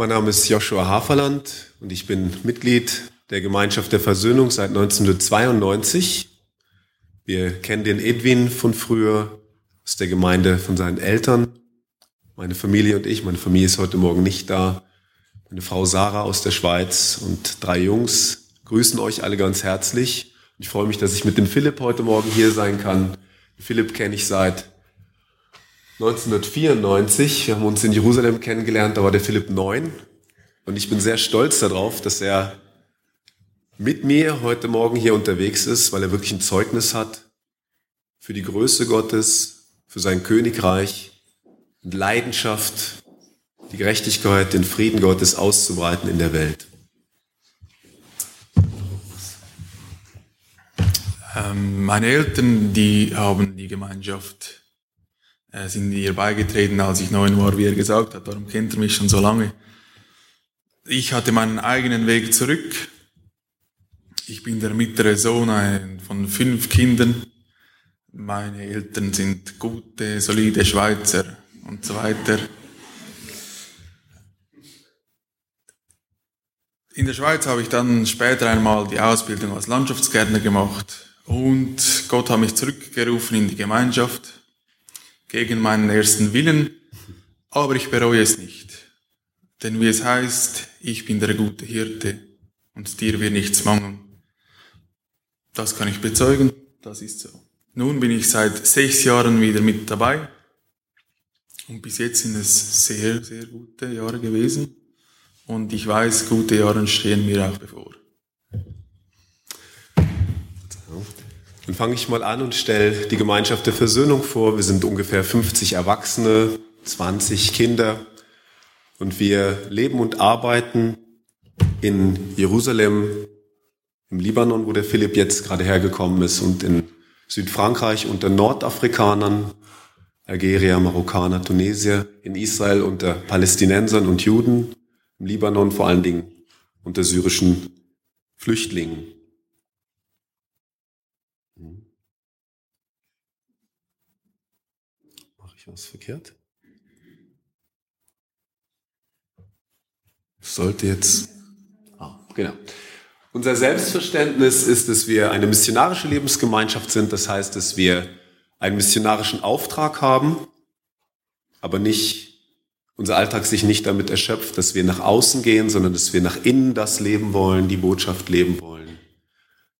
Mein Name ist Joshua Haferland und ich bin Mitglied der Gemeinschaft der Versöhnung seit 1992. Wir kennen den Edwin von früher aus der Gemeinde von seinen Eltern. Meine Familie und ich, meine Familie ist heute Morgen nicht da. Meine Frau Sarah aus der Schweiz und drei Jungs grüßen euch alle ganz herzlich. Ich freue mich, dass ich mit dem Philipp heute Morgen hier sein kann. Philipp kenne ich seit 1994. Wir haben uns in Jerusalem kennengelernt, da war der Philipp neun. Und ich bin sehr stolz darauf, dass er mit mir heute Morgen hier unterwegs ist, weil er wirklich ein Zeugnis hat für die Größe Gottes, für sein Königreich Leidenschaft, die Gerechtigkeit, den Frieden Gottes auszubreiten in der Welt. Ähm, meine Eltern, die haben die Gemeinschaft äh, sind ihr beigetreten, als ich neun war, wie er gesagt hat. Darum kennt er mich schon so lange. Ich hatte meinen eigenen Weg zurück. Ich bin der mittlere Sohn von fünf Kindern. Meine Eltern sind gute, solide Schweizer und so weiter. In der Schweiz habe ich dann später einmal die Ausbildung als Landschaftsgärtner gemacht und Gott hat mich zurückgerufen in die Gemeinschaft gegen meinen ersten Willen, aber ich bereue es nicht. Denn wie es heißt, ich bin der gute Hirte und dir wird nichts mangeln. Das kann ich bezeugen, das ist so. Nun bin ich seit sechs Jahren wieder mit dabei und bis jetzt sind es sehr, sehr gute Jahre gewesen und ich weiß, gute Jahre stehen mir auch bevor. Dann fange ich mal an und stelle die Gemeinschaft der Versöhnung vor. Wir sind ungefähr 50 Erwachsene, 20 Kinder und wir leben und arbeiten in Jerusalem, im Libanon, wo der Philipp jetzt gerade hergekommen ist und in Südfrankreich unter Nordafrikanern, Algerier, Marokkaner, Tunesier, in Israel unter Palästinensern und Juden, im Libanon vor allen Dingen unter syrischen Flüchtlingen. ich was verkehrt? Sollte jetzt. Ah, genau. Unser Selbstverständnis ist, dass wir eine missionarische Lebensgemeinschaft sind. Das heißt, dass wir einen missionarischen Auftrag haben, aber nicht, unser Alltag sich nicht damit erschöpft, dass wir nach außen gehen, sondern dass wir nach innen das leben wollen, die Botschaft leben wollen,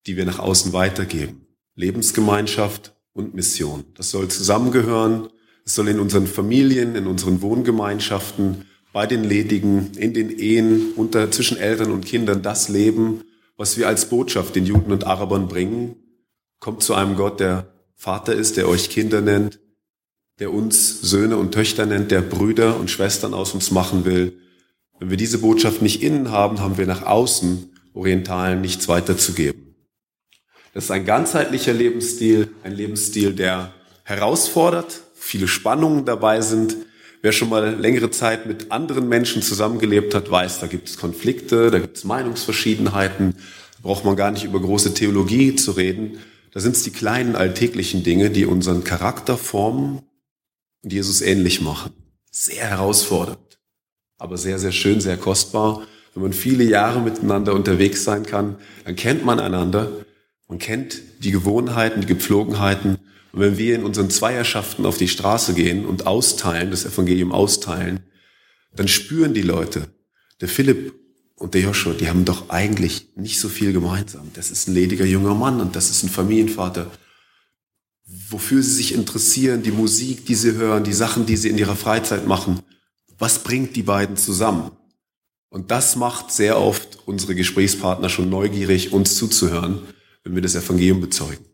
die wir nach außen weitergeben. Lebensgemeinschaft und Mission. Das soll zusammengehören es soll in unseren Familien, in unseren Wohngemeinschaften, bei den Ledigen, in den Ehen, unter, zwischen Eltern und Kindern das Leben, was wir als Botschaft den Juden und Arabern bringen. Kommt zu einem Gott, der Vater ist, der euch Kinder nennt, der uns Söhne und Töchter nennt, der Brüder und Schwestern aus uns machen will. Wenn wir diese Botschaft nicht innen haben, haben wir nach außen Orientalen nichts weiterzugeben. Das ist ein ganzheitlicher Lebensstil, ein Lebensstil, der herausfordert, viele Spannungen dabei sind. Wer schon mal längere Zeit mit anderen Menschen zusammengelebt hat, weiß, da gibt es Konflikte, da gibt es Meinungsverschiedenheiten, da braucht man gar nicht über große Theologie zu reden. Da sind es die kleinen alltäglichen Dinge, die unseren Charakter formen und Jesus ähnlich machen. Sehr herausfordernd, aber sehr, sehr schön, sehr kostbar. Wenn man viele Jahre miteinander unterwegs sein kann, dann kennt man einander, man kennt die Gewohnheiten, die Gepflogenheiten und wenn wir in unseren Zweierschaften auf die Straße gehen und austeilen, das Evangelium austeilen, dann spüren die Leute, der Philipp und der Joshua, die haben doch eigentlich nicht so viel gemeinsam. Das ist ein lediger junger Mann und das ist ein Familienvater. Wofür sie sich interessieren, die Musik, die sie hören, die Sachen, die sie in ihrer Freizeit machen. Was bringt die beiden zusammen? Und das macht sehr oft unsere Gesprächspartner schon neugierig, uns zuzuhören, wenn wir das Evangelium bezeugen.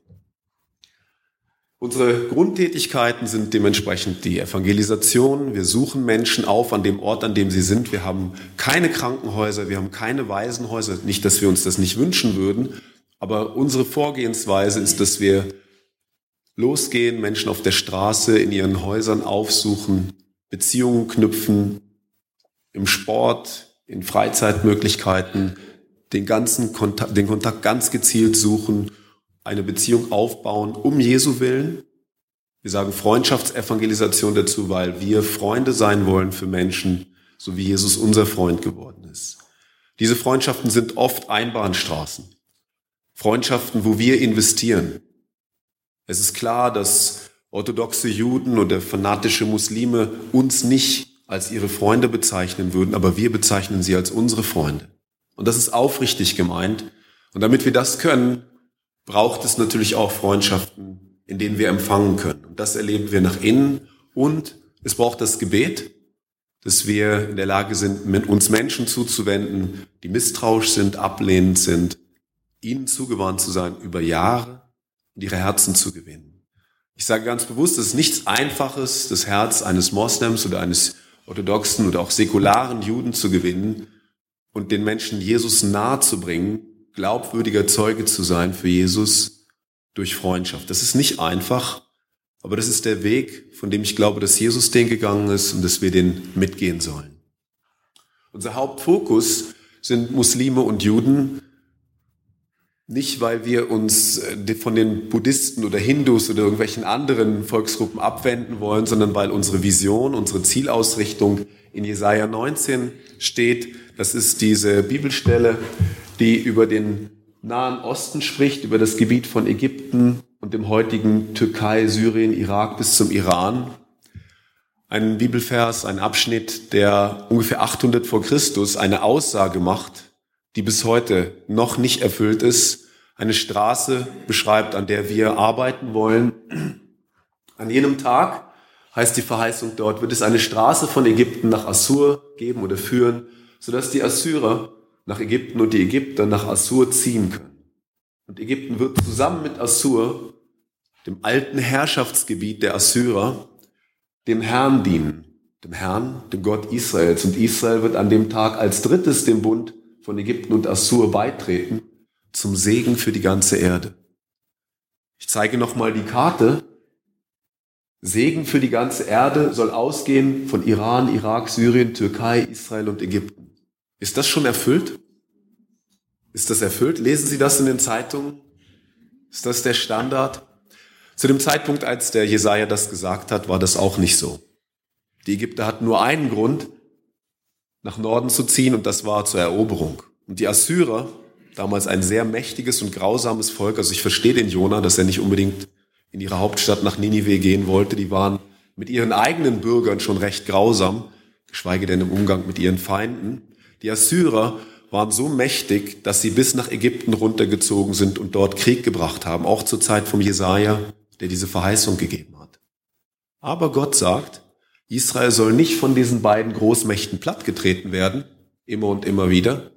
Unsere Grundtätigkeiten sind dementsprechend die Evangelisation. Wir suchen Menschen auf an dem Ort, an dem sie sind. Wir haben keine Krankenhäuser, wir haben keine Waisenhäuser. Nicht, dass wir uns das nicht wünschen würden, aber unsere Vorgehensweise ist, dass wir losgehen, Menschen auf der Straße, in ihren Häusern aufsuchen, Beziehungen knüpfen, im Sport, in Freizeitmöglichkeiten, den ganzen Kontakt, den Kontakt ganz gezielt suchen eine Beziehung aufbauen um Jesu willen. Wir sagen Freundschaftsevangelisation dazu, weil wir Freunde sein wollen für Menschen, so wie Jesus unser Freund geworden ist. Diese Freundschaften sind oft Einbahnstraßen. Freundschaften, wo wir investieren. Es ist klar, dass orthodoxe Juden oder fanatische Muslime uns nicht als ihre Freunde bezeichnen würden, aber wir bezeichnen sie als unsere Freunde. Und das ist aufrichtig gemeint. Und damit wir das können, braucht es natürlich auch Freundschaften, in denen wir empfangen können. Und das erleben wir nach innen. Und es braucht das Gebet, dass wir in der Lage sind, mit uns Menschen zuzuwenden, die misstrauisch sind, ablehnend sind, ihnen zugewandt zu sein über Jahre und ihre Herzen zu gewinnen. Ich sage ganz bewusst, es ist nichts Einfaches, das Herz eines Moslems oder eines orthodoxen oder auch säkularen Juden zu gewinnen und den Menschen Jesus nahe zu bringen, glaubwürdiger Zeuge zu sein für Jesus durch Freundschaft. Das ist nicht einfach, aber das ist der Weg, von dem ich glaube, dass Jesus den gegangen ist und dass wir den mitgehen sollen. Unser Hauptfokus sind Muslime und Juden, nicht, weil wir uns äh, von den Buddhisten oder Hindus oder irgendwelchen anderen Volksgruppen abwenden wollen, sondern weil unsere Vision, unsere Zielausrichtung in Jesaja 19 steht. Das ist diese Bibelstelle, die über den Nahen Osten spricht, über das Gebiet von Ägypten und dem heutigen Türkei, Syrien, Irak bis zum Iran. Ein Bibelvers, ein Abschnitt, der ungefähr 800 vor Christus eine Aussage macht, die bis heute noch nicht erfüllt ist, eine Straße beschreibt, an der wir arbeiten wollen. An jenem Tag, heißt die Verheißung dort, wird es eine Straße von Ägypten nach Assur geben oder führen, sodass die Assyrer nach Ägypten und die Ägypter nach Assur ziehen können. Und Ägypten wird zusammen mit Assur, dem alten Herrschaftsgebiet der Assyrer, dem Herrn dienen, dem Herrn, dem Gott Israels. Und Israel wird an dem Tag als drittes dem Bund von Ägypten und Assur beitreten, zum Segen für die ganze Erde. Ich zeige nochmal die Karte. Segen für die ganze Erde soll ausgehen von Iran, Irak, Syrien, Türkei, Israel und Ägypten. Ist das schon erfüllt? Ist das erfüllt? Lesen Sie das in den Zeitungen? Ist das der Standard? Zu dem Zeitpunkt, als der Jesaja das gesagt hat, war das auch nicht so. Die Ägypter hatten nur einen Grund, nach Norden zu ziehen und das war zur Eroberung. Und die Assyrer, damals ein sehr mächtiges und grausames Volk, also ich verstehe den Jonah, dass er nicht unbedingt in ihre Hauptstadt nach Ninive gehen wollte, die waren mit ihren eigenen Bürgern schon recht grausam, geschweige denn im Umgang mit ihren Feinden. Die Assyrer waren so mächtig, dass sie bis nach Ägypten runtergezogen sind und dort Krieg gebracht haben, auch zur Zeit vom Jesaja, der diese Verheißung gegeben hat. Aber Gott sagt, Israel soll nicht von diesen beiden Großmächten plattgetreten werden, immer und immer wieder.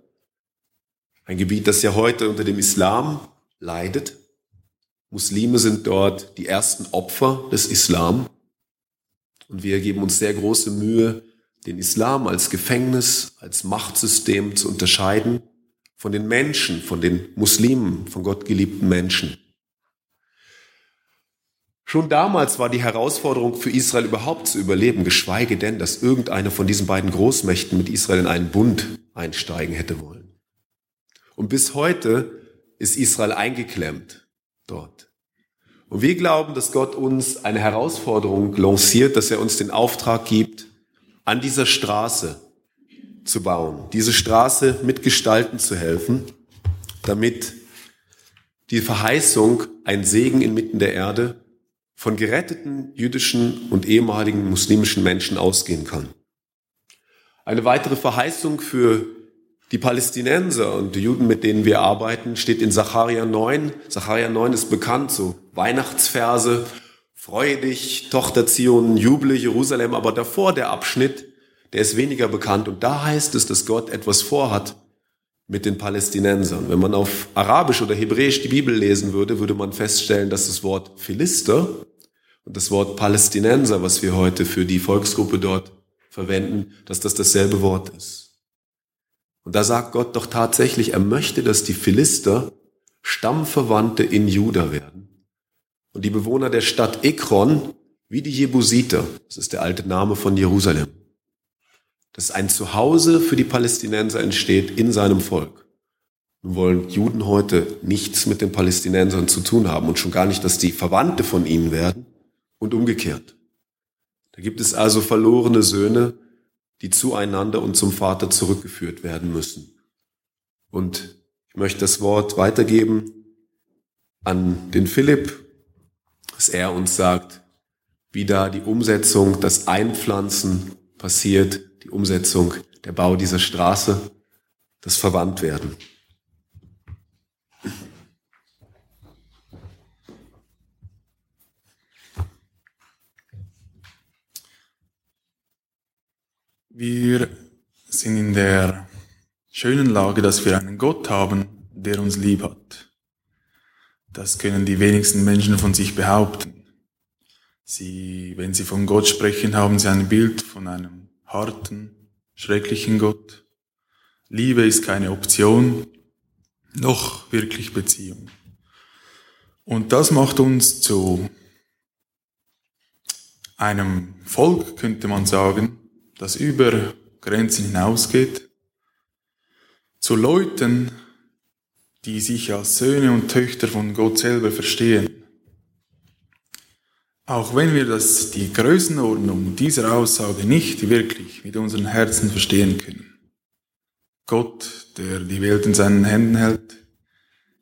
Ein Gebiet, das ja heute unter dem Islam leidet. Muslime sind dort die ersten Opfer des Islam. Und wir geben uns sehr große Mühe, den Islam als Gefängnis, als Machtsystem zu unterscheiden von den Menschen, von den Muslimen, von Gott geliebten Menschen. Schon damals war die Herausforderung für Israel überhaupt zu überleben, geschweige denn, dass irgendeine von diesen beiden Großmächten mit Israel in einen Bund einsteigen hätte wollen. Und bis heute ist Israel eingeklemmt dort. Und wir glauben, dass Gott uns eine Herausforderung lanciert, dass er uns den Auftrag gibt, an dieser Straße zu bauen, diese Straße mitgestalten zu helfen, damit die Verheißung, ein Segen inmitten der Erde, von geretteten jüdischen und ehemaligen muslimischen Menschen ausgehen kann. Eine weitere Verheißung für die Palästinenser und die Juden, mit denen wir arbeiten, steht in Sacharja 9. Sacharja 9 ist bekannt, so Weihnachtsverse, freue dich, Tochter Zion, juble Jerusalem, aber davor der Abschnitt, der ist weniger bekannt und da heißt es, dass Gott etwas vorhat mit den Palästinensern. Wenn man auf Arabisch oder Hebräisch die Bibel lesen würde, würde man feststellen, dass das Wort Philister und das Wort Palästinenser, was wir heute für die Volksgruppe dort verwenden, dass das dasselbe Wort ist. Und da sagt Gott doch tatsächlich, er möchte, dass die Philister Stammverwandte in Juda werden. Und die Bewohner der Stadt Ekron, wie die Jebusiter, das ist der alte Name von Jerusalem, dass ein Zuhause für die Palästinenser entsteht in seinem Volk. Nun wollen Juden heute nichts mit den Palästinensern zu tun haben und schon gar nicht, dass die Verwandte von ihnen werden und umgekehrt. Da gibt es also verlorene Söhne, die zueinander und zum Vater zurückgeführt werden müssen. Und ich möchte das Wort weitergeben an den Philipp, dass er uns sagt, wie da die Umsetzung, das Einpflanzen passiert, die Umsetzung, der Bau dieser Straße, das Verwandtwerden. Wir sind in der schönen Lage, dass wir einen Gott haben, der uns lieb hat. Das können die wenigsten Menschen von sich behaupten. Sie, wenn sie von Gott sprechen, haben sie ein Bild von einem harten, schrecklichen Gott. Liebe ist keine Option, noch wirklich Beziehung. Und das macht uns zu einem Volk, könnte man sagen, das über Grenzen hinausgeht, zu Leuten, die sich als Söhne und Töchter von Gott selber verstehen. Auch wenn wir das, die Größenordnung dieser Aussage nicht wirklich mit unseren Herzen verstehen können. Gott, der die Welt in seinen Händen hält,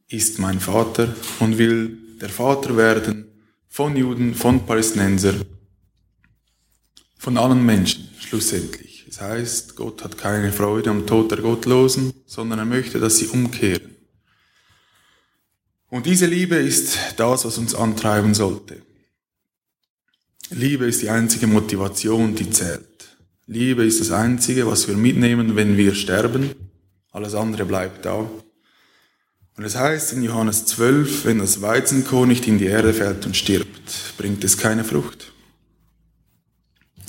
ist mein Vater und will der Vater werden von Juden, von Palästinensern, von allen Menschen schlussendlich. Das heißt, Gott hat keine Freude am Tod der Gottlosen, sondern er möchte, dass sie umkehren. Und diese Liebe ist das, was uns antreiben sollte. Liebe ist die einzige Motivation, die zählt. Liebe ist das Einzige, was wir mitnehmen, wenn wir sterben. Alles andere bleibt da. Und es heißt in Johannes 12, wenn das Weizenkorn nicht in die Erde fällt und stirbt, bringt es keine Frucht.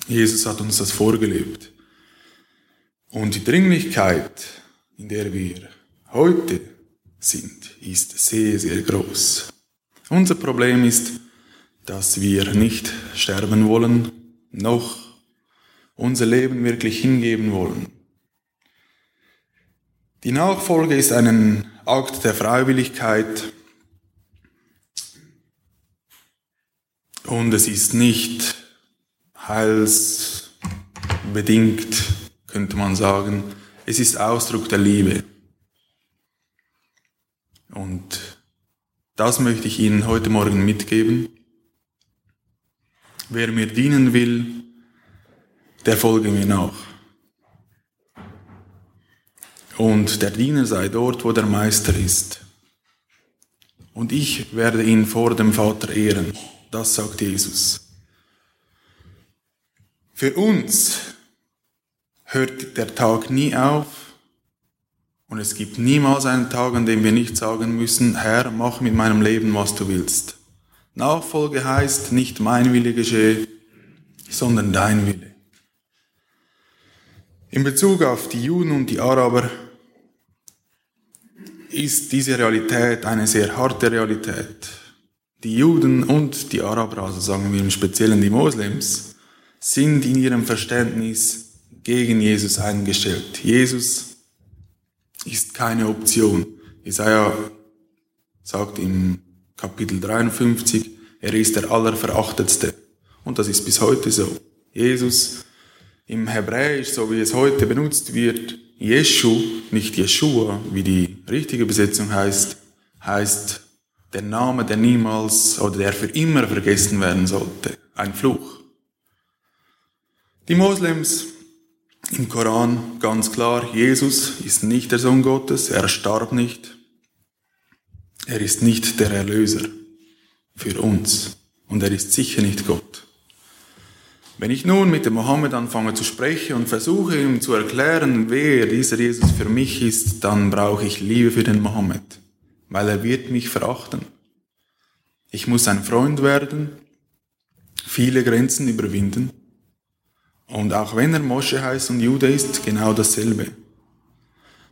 Jesus hat uns das vorgelebt. Und die Dringlichkeit, in der wir heute sind, ist sehr, sehr groß. Unser Problem ist, dass wir nicht sterben wollen, noch unser Leben wirklich hingeben wollen. Die Nachfolge ist ein Akt der Freiwilligkeit und es ist nicht heilsbedingt, könnte man sagen. Es ist Ausdruck der Liebe. Und das möchte ich Ihnen heute Morgen mitgeben. Wer mir dienen will, der folge mir nach. Und der Diener sei dort, wo der Meister ist. Und ich werde ihn vor dem Vater ehren. Das sagt Jesus. Für uns hört der Tag nie auf und es gibt niemals einen Tag, an dem wir nicht sagen müssen, Herr, mach mit meinem Leben, was du willst. Nachfolge heißt nicht mein Wille geschehe, sondern dein Wille. In Bezug auf die Juden und die Araber ist diese Realität eine sehr harte Realität. Die Juden und die Araber, also sagen wir im Speziellen die Moslems, sind in ihrem Verständnis gegen Jesus eingestellt. Jesus ist keine Option. Jesaja sagt im Kapitel 53, er ist der Allerverachtetste. Und das ist bis heute so. Jesus im Hebräisch, so wie es heute benutzt wird, Jeschu, nicht Jeshua, wie die richtige Besetzung heißt, heißt der Name, der niemals oder der für immer vergessen werden sollte. Ein Fluch. Die Moslems im Koran ganz klar, Jesus ist nicht der Sohn Gottes, er starb nicht, er ist nicht der Erlöser für uns und er ist sicher nicht Gott. Wenn ich nun mit dem Mohammed anfange zu sprechen und versuche ihm zu erklären, wer dieser Jesus für mich ist, dann brauche ich Liebe für den Mohammed, weil er wird mich verachten. Ich muss sein Freund werden, viele Grenzen überwinden und auch wenn er Mosche heißt und Jude ist, genau dasselbe.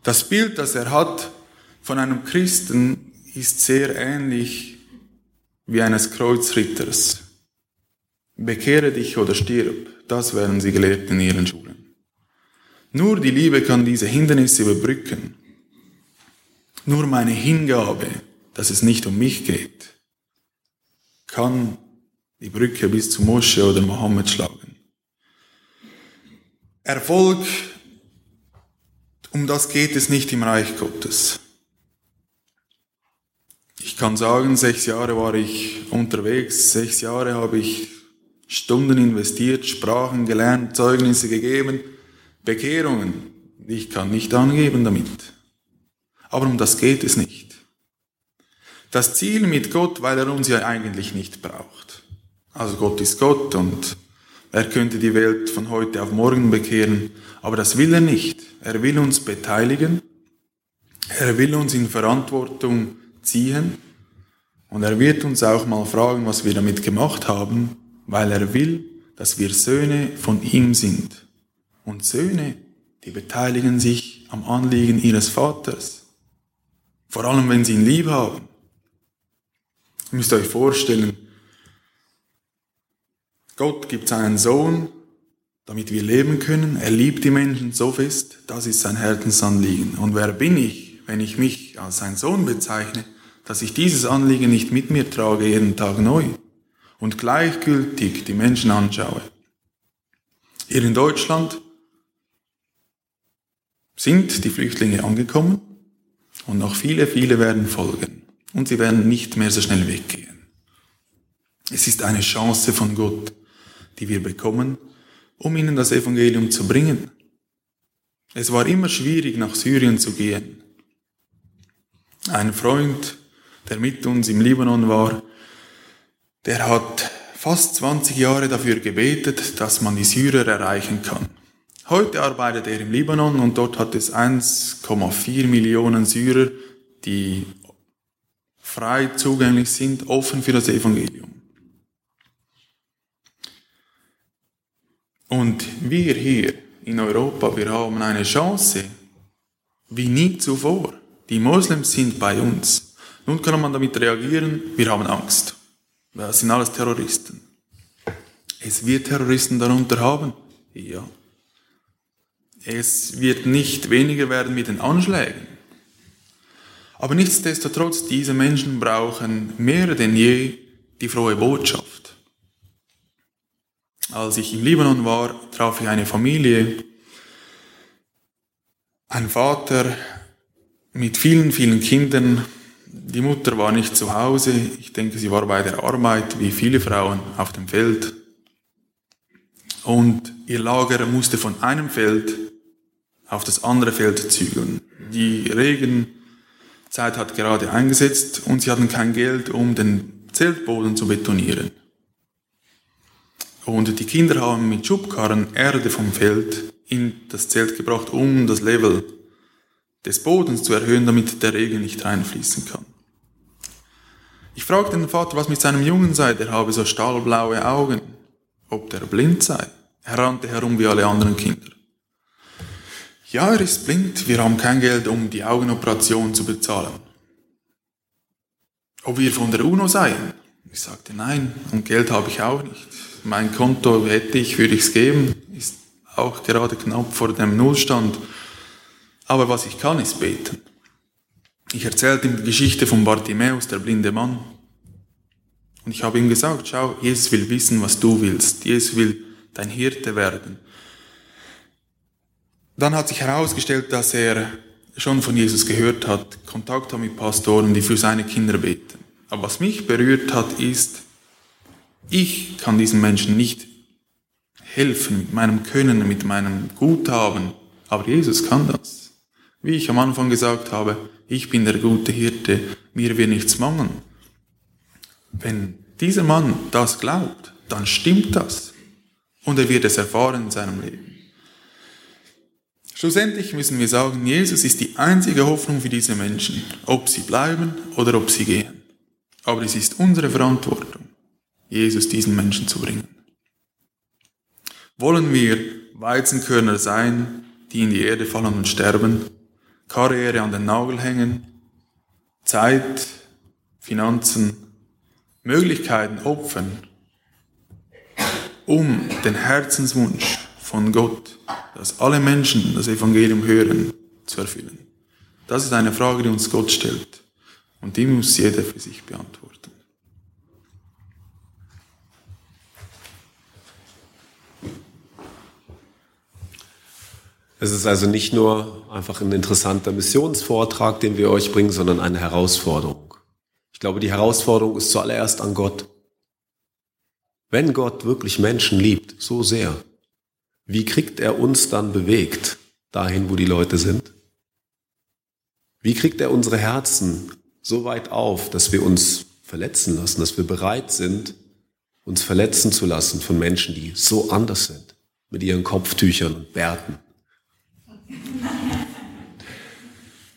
Das Bild, das er hat von einem Christen, ist sehr ähnlich wie eines Kreuzritters. Bekehre dich oder stirb, das werden sie gelehrt in ihren Schulen. Nur die Liebe kann diese Hindernisse überbrücken. Nur meine Hingabe, dass es nicht um mich geht, kann die Brücke bis zu Mosche oder Mohammed schlagen. Erfolg, um das geht es nicht im Reich Gottes. Ich kann sagen, sechs Jahre war ich unterwegs, sechs Jahre habe ich Stunden investiert, Sprachen gelernt, Zeugnisse gegeben, Bekehrungen. Ich kann nicht angeben damit. Aber um das geht es nicht. Das Ziel mit Gott, weil er uns ja eigentlich nicht braucht. Also Gott ist Gott und er könnte die Welt von heute auf morgen bekehren, aber das will er nicht. Er will uns beteiligen, er will uns in Verantwortung ziehen und er wird uns auch mal fragen, was wir damit gemacht haben, weil er will, dass wir Söhne von ihm sind. Und Söhne, die beteiligen sich am Anliegen ihres Vaters. Vor allem, wenn sie ihn lieb haben. Ihr müsst euch vorstellen, Gott gibt seinen Sohn, damit wir leben können. Er liebt die Menschen so fest, das ist sein Herzensanliegen. Und wer bin ich, wenn ich mich als sein Sohn bezeichne, dass ich dieses Anliegen nicht mit mir trage jeden Tag neu und gleichgültig die Menschen anschaue? Hier in Deutschland sind die Flüchtlinge angekommen und noch viele, viele werden folgen. Und sie werden nicht mehr so schnell weggehen. Es ist eine Chance von Gott, die wir bekommen, um ihnen das Evangelium zu bringen. Es war immer schwierig, nach Syrien zu gehen. Ein Freund, der mit uns im Libanon war, der hat fast 20 Jahre dafür gebetet, dass man die Syrer erreichen kann. Heute arbeitet er im Libanon und dort hat es 1,4 Millionen Syrer, die frei zugänglich sind, offen für das Evangelium. Und wir hier in Europa, wir haben eine Chance, wie nie zuvor. Die Moslems sind bei uns. Nun kann man damit reagieren, wir haben Angst. Das sind alles Terroristen. Es wird Terroristen darunter haben. Ja. Es wird nicht weniger werden mit den Anschlägen. Aber nichtsdestotrotz, diese Menschen brauchen mehr denn je die frohe Botschaft. Als ich im Libanon war, traf ich eine Familie, ein Vater mit vielen, vielen Kindern. Die Mutter war nicht zu Hause. Ich denke, sie war bei der Arbeit, wie viele Frauen auf dem Feld. Und ihr Lager musste von einem Feld auf das andere Feld zügeln. Die Regenzeit hat gerade eingesetzt und sie hatten kein Geld, um den Zeltboden zu betonieren. Und die Kinder haben mit Schubkarren Erde vom Feld in das Zelt gebracht, um das Level des Bodens zu erhöhen, damit der Regen nicht reinfließen kann. Ich fragte den Vater, was mit seinem Jungen sei, der habe so stahlblaue Augen, ob der blind sei. Er rannte herum wie alle anderen Kinder. Ja, er ist blind, wir haben kein Geld, um die Augenoperation zu bezahlen. Ob wir von der UNO seien? Ich sagte, nein, und Geld habe ich auch nicht mein Konto hätte ich, würde ich es geben, ist auch gerade knapp vor dem Nullstand. Aber was ich kann, ist beten. Ich erzählte ihm die Geschichte von Bartimäus, der blinde Mann. Und ich habe ihm gesagt, schau, Jesus will wissen, was du willst. Jesus will dein Hirte werden. Dann hat sich herausgestellt, dass er schon von Jesus gehört hat, Kontakt hat mit Pastoren, die für seine Kinder beten. Aber was mich berührt hat, ist, ich kann diesen Menschen nicht helfen mit meinem Können, mit meinem Guthaben, aber Jesus kann das. Wie ich am Anfang gesagt habe, ich bin der gute Hirte, mir wird nichts mangeln. Wenn dieser Mann das glaubt, dann stimmt das. Und er wird es erfahren in seinem Leben. Schlussendlich müssen wir sagen, Jesus ist die einzige Hoffnung für diese Menschen, ob sie bleiben oder ob sie gehen. Aber es ist unsere Verantwortung. Jesus diesen Menschen zu bringen. Wollen wir Weizenkörner sein, die in die Erde fallen und sterben, Karriere an den Nagel hängen, Zeit, Finanzen, Möglichkeiten opfern, um den Herzenswunsch von Gott, dass alle Menschen das Evangelium hören, zu erfüllen? Das ist eine Frage, die uns Gott stellt. Und die muss jeder für sich beantworten. Es ist also nicht nur einfach ein interessanter Missionsvortrag, den wir euch bringen, sondern eine Herausforderung. Ich glaube, die Herausforderung ist zuallererst an Gott. Wenn Gott wirklich Menschen liebt, so sehr, wie kriegt er uns dann bewegt dahin, wo die Leute sind? Wie kriegt er unsere Herzen so weit auf, dass wir uns verletzen lassen, dass wir bereit sind, uns verletzen zu lassen von Menschen, die so anders sind, mit ihren Kopftüchern und Bärten?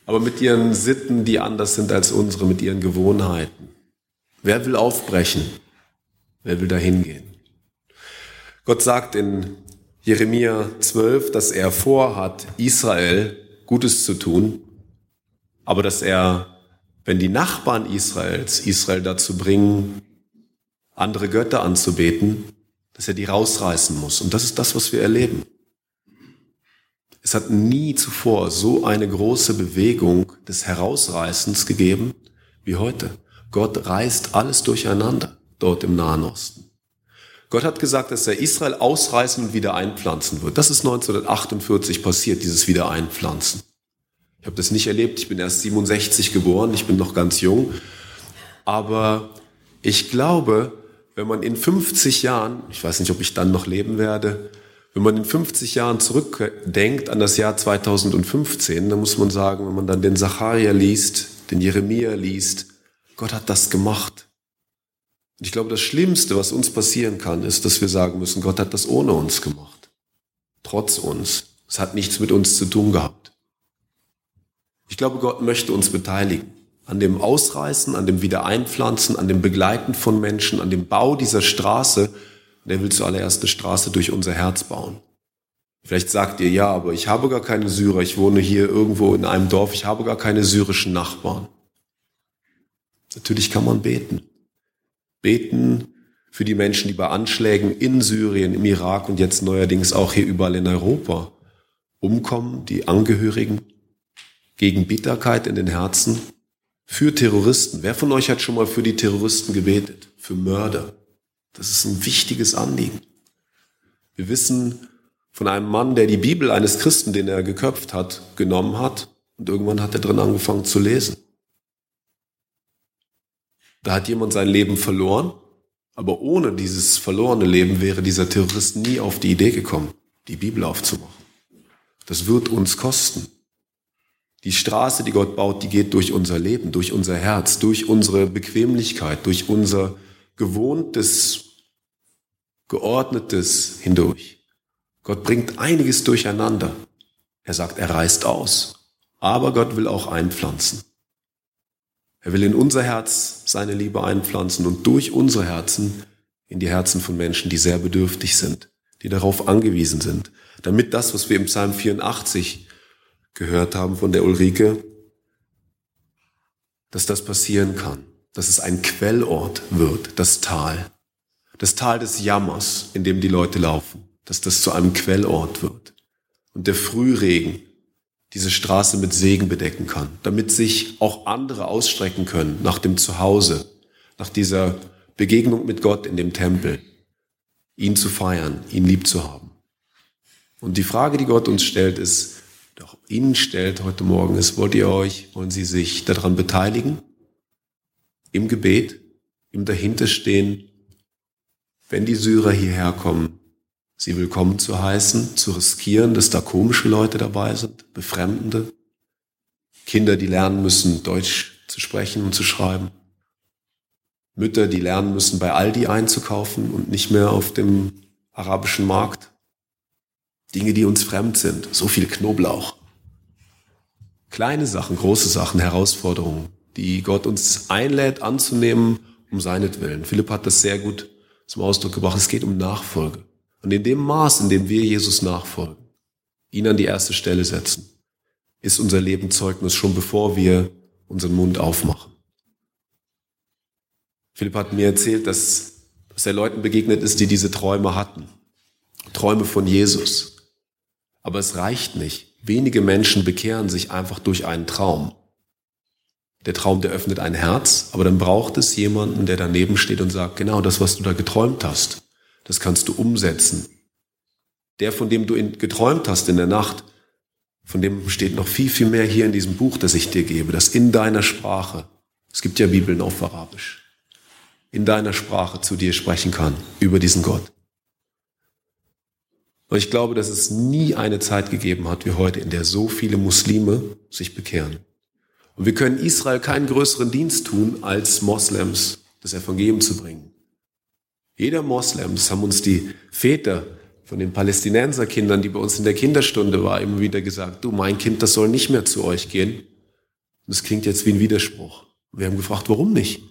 Aber mit ihren Sitten, die anders sind als unsere, mit ihren Gewohnheiten. Wer will aufbrechen? Wer will dahin gehen? Gott sagt in Jeremia 12, dass er vorhat, Israel Gutes zu tun, aber dass er, wenn die Nachbarn Israels Israel dazu bringen, andere Götter anzubeten, dass er die rausreißen muss. Und das ist das, was wir erleben. Es hat nie zuvor so eine große Bewegung des Herausreißens gegeben wie heute. Gott reißt alles durcheinander dort im Nahen Osten. Gott hat gesagt, dass er Israel ausreißen und wieder einpflanzen wird. Das ist 1948 passiert, dieses Wiedereinpflanzen. Ich habe das nicht erlebt, ich bin erst 67 geboren, ich bin noch ganz jung. Aber ich glaube, wenn man in 50 Jahren, ich weiß nicht, ob ich dann noch leben werde, wenn man in 50 Jahren zurückdenkt an das Jahr 2015, dann muss man sagen, wenn man dann den Zacharia liest, den Jeremia liest, Gott hat das gemacht. Und ich glaube, das Schlimmste, was uns passieren kann, ist, dass wir sagen müssen, Gott hat das ohne uns gemacht. Trotz uns. Es hat nichts mit uns zu tun gehabt. Ich glaube, Gott möchte uns beteiligen. An dem Ausreißen, an dem Wiedereinpflanzen, an dem Begleiten von Menschen, an dem Bau dieser Straße, der will zuallererst eine Straße durch unser Herz bauen. Vielleicht sagt ihr, ja, aber ich habe gar keine Syrer, ich wohne hier irgendwo in einem Dorf, ich habe gar keine syrischen Nachbarn. Natürlich kann man beten. Beten für die Menschen, die bei Anschlägen in Syrien, im Irak und jetzt neuerdings auch hier überall in Europa umkommen, die Angehörigen, gegen Bitterkeit in den Herzen, für Terroristen. Wer von euch hat schon mal für die Terroristen gebetet? Für Mörder? Das ist ein wichtiges Anliegen. Wir wissen von einem Mann, der die Bibel eines Christen, den er geköpft hat, genommen hat und irgendwann hat er drin angefangen zu lesen. Da hat jemand sein Leben verloren, aber ohne dieses verlorene Leben wäre dieser Terrorist nie auf die Idee gekommen, die Bibel aufzumachen. Das wird uns kosten. Die Straße, die Gott baut, die geht durch unser Leben, durch unser Herz, durch unsere Bequemlichkeit, durch unser gewohntes, geordnetes hindurch. Gott bringt einiges durcheinander. Er sagt, er reißt aus. Aber Gott will auch einpflanzen. Er will in unser Herz seine Liebe einpflanzen und durch unsere Herzen in die Herzen von Menschen, die sehr bedürftig sind, die darauf angewiesen sind, damit das, was wir im Psalm 84 gehört haben von der Ulrike, dass das passieren kann dass es ein Quellort wird, das Tal. Das Tal des Jammers, in dem die Leute laufen, dass das zu einem Quellort wird. Und der Frühregen diese Straße mit Segen bedecken kann, damit sich auch andere ausstrecken können nach dem Zuhause, nach dieser Begegnung mit Gott in dem Tempel, ihn zu feiern, ihn lieb zu haben. Und die Frage, die Gott uns stellt, ist, doch Ihnen stellt heute Morgen ist, wollt ihr euch, wollen Sie sich daran beteiligen? Im Gebet, im Dahinterstehen, wenn die Syrer hierher kommen, sie willkommen zu heißen, zu riskieren, dass da komische Leute dabei sind, Befremdende, Kinder, die lernen müssen, Deutsch zu sprechen und zu schreiben, Mütter, die lernen müssen, bei Aldi einzukaufen und nicht mehr auf dem arabischen Markt. Dinge, die uns fremd sind, so viel Knoblauch. Kleine Sachen, große Sachen, Herausforderungen die Gott uns einlädt anzunehmen, um seinetwillen. Philipp hat das sehr gut zum Ausdruck gebracht. Es geht um Nachfolge. Und in dem Maß, in dem wir Jesus nachfolgen, ihn an die erste Stelle setzen, ist unser Leben Zeugnis schon bevor wir unseren Mund aufmachen. Philipp hat mir erzählt, dass, dass er Leuten begegnet ist, die diese Träume hatten. Träume von Jesus. Aber es reicht nicht. Wenige Menschen bekehren sich einfach durch einen Traum. Der Traum, der öffnet ein Herz, aber dann braucht es jemanden, der daneben steht und sagt, genau das, was du da geträumt hast, das kannst du umsetzen. Der, von dem du geträumt hast in der Nacht, Von dem steht noch viel, viel mehr hier in diesem Buch, das ich dir gebe, das in deiner Sprache, es gibt ja Bibeln auf Arabisch, in deiner Sprache zu dir sprechen kann über diesen Gott. Und ich glaube, dass es nie eine Zeit gegeben hat wie heute, in der so viele Muslime sich bekehren. Und wir können Israel keinen größeren Dienst tun, als Moslems das Evangelium zu bringen. Jeder Moslem, das haben uns die Väter von den Palästinenserkindern, die bei uns in der Kinderstunde war, immer wieder gesagt, du, mein Kind, das soll nicht mehr zu euch gehen. das klingt jetzt wie ein Widerspruch. Wir haben gefragt, warum nicht?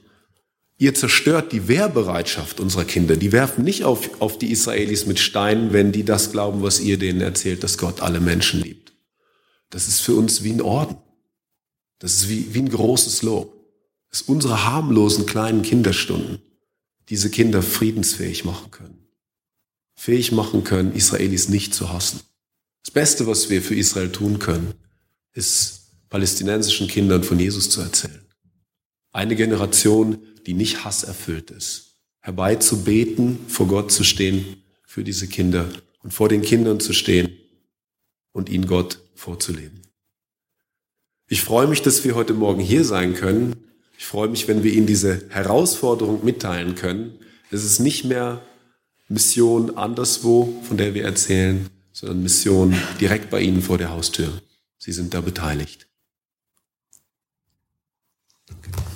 Ihr zerstört die Wehrbereitschaft unserer Kinder. Die werfen nicht auf, auf die Israelis mit Steinen, wenn die das glauben, was ihr denen erzählt, dass Gott alle Menschen liebt. Das ist für uns wie ein Orden. Das ist wie, wie ein großes Lob. Das ist unsere harmlosen kleinen Kinderstunden, diese Kinder friedensfähig machen können. Fähig machen können, Israelis nicht zu hassen. Das Beste, was wir für Israel tun können, ist palästinensischen Kindern von Jesus zu erzählen. Eine Generation, die nicht hasserfüllt ist. Herbeizubeten, vor Gott zu stehen für diese Kinder und vor den Kindern zu stehen und ihnen Gott vorzuleben. Ich freue mich, dass wir heute Morgen hier sein können. Ich freue mich, wenn wir Ihnen diese Herausforderung mitteilen können. Es ist nicht mehr Mission anderswo, von der wir erzählen, sondern Mission direkt bei Ihnen vor der Haustür. Sie sind da beteiligt. Danke.